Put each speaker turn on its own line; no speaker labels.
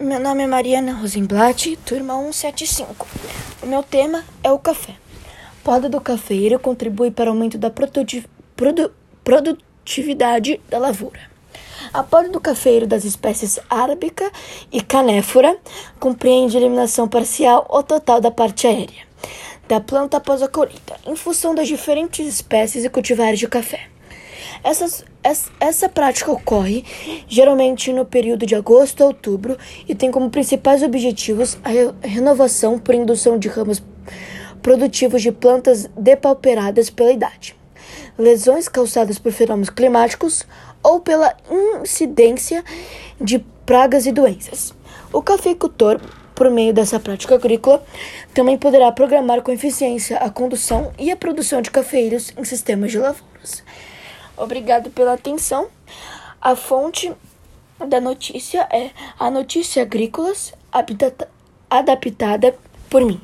Meu nome é Mariana Rosenblatt, turma 175. O meu tema é o café. Poda do cafeiro contribui para o aumento da produ produtividade da lavoura. A poda do cafeiro das espécies arábica e canéfora compreende eliminação parcial ou total da parte aérea da planta após a colheita, em função das diferentes espécies e cultivares de café. Essas, essa, essa prática ocorre geralmente no período de agosto a outubro e tem como principais objetivos a re renovação por indução de ramos produtivos de plantas depauperadas pela idade, lesões causadas por fenômenos climáticos ou pela incidência de pragas e doenças. O cafeicultor, por meio dessa prática agrícola, também poderá programar com eficiência a condução e a produção de cafeeiros em sistemas de lavouras. Obrigado pela atenção. A fonte da notícia é a Notícia Agrícolas adaptada por mim.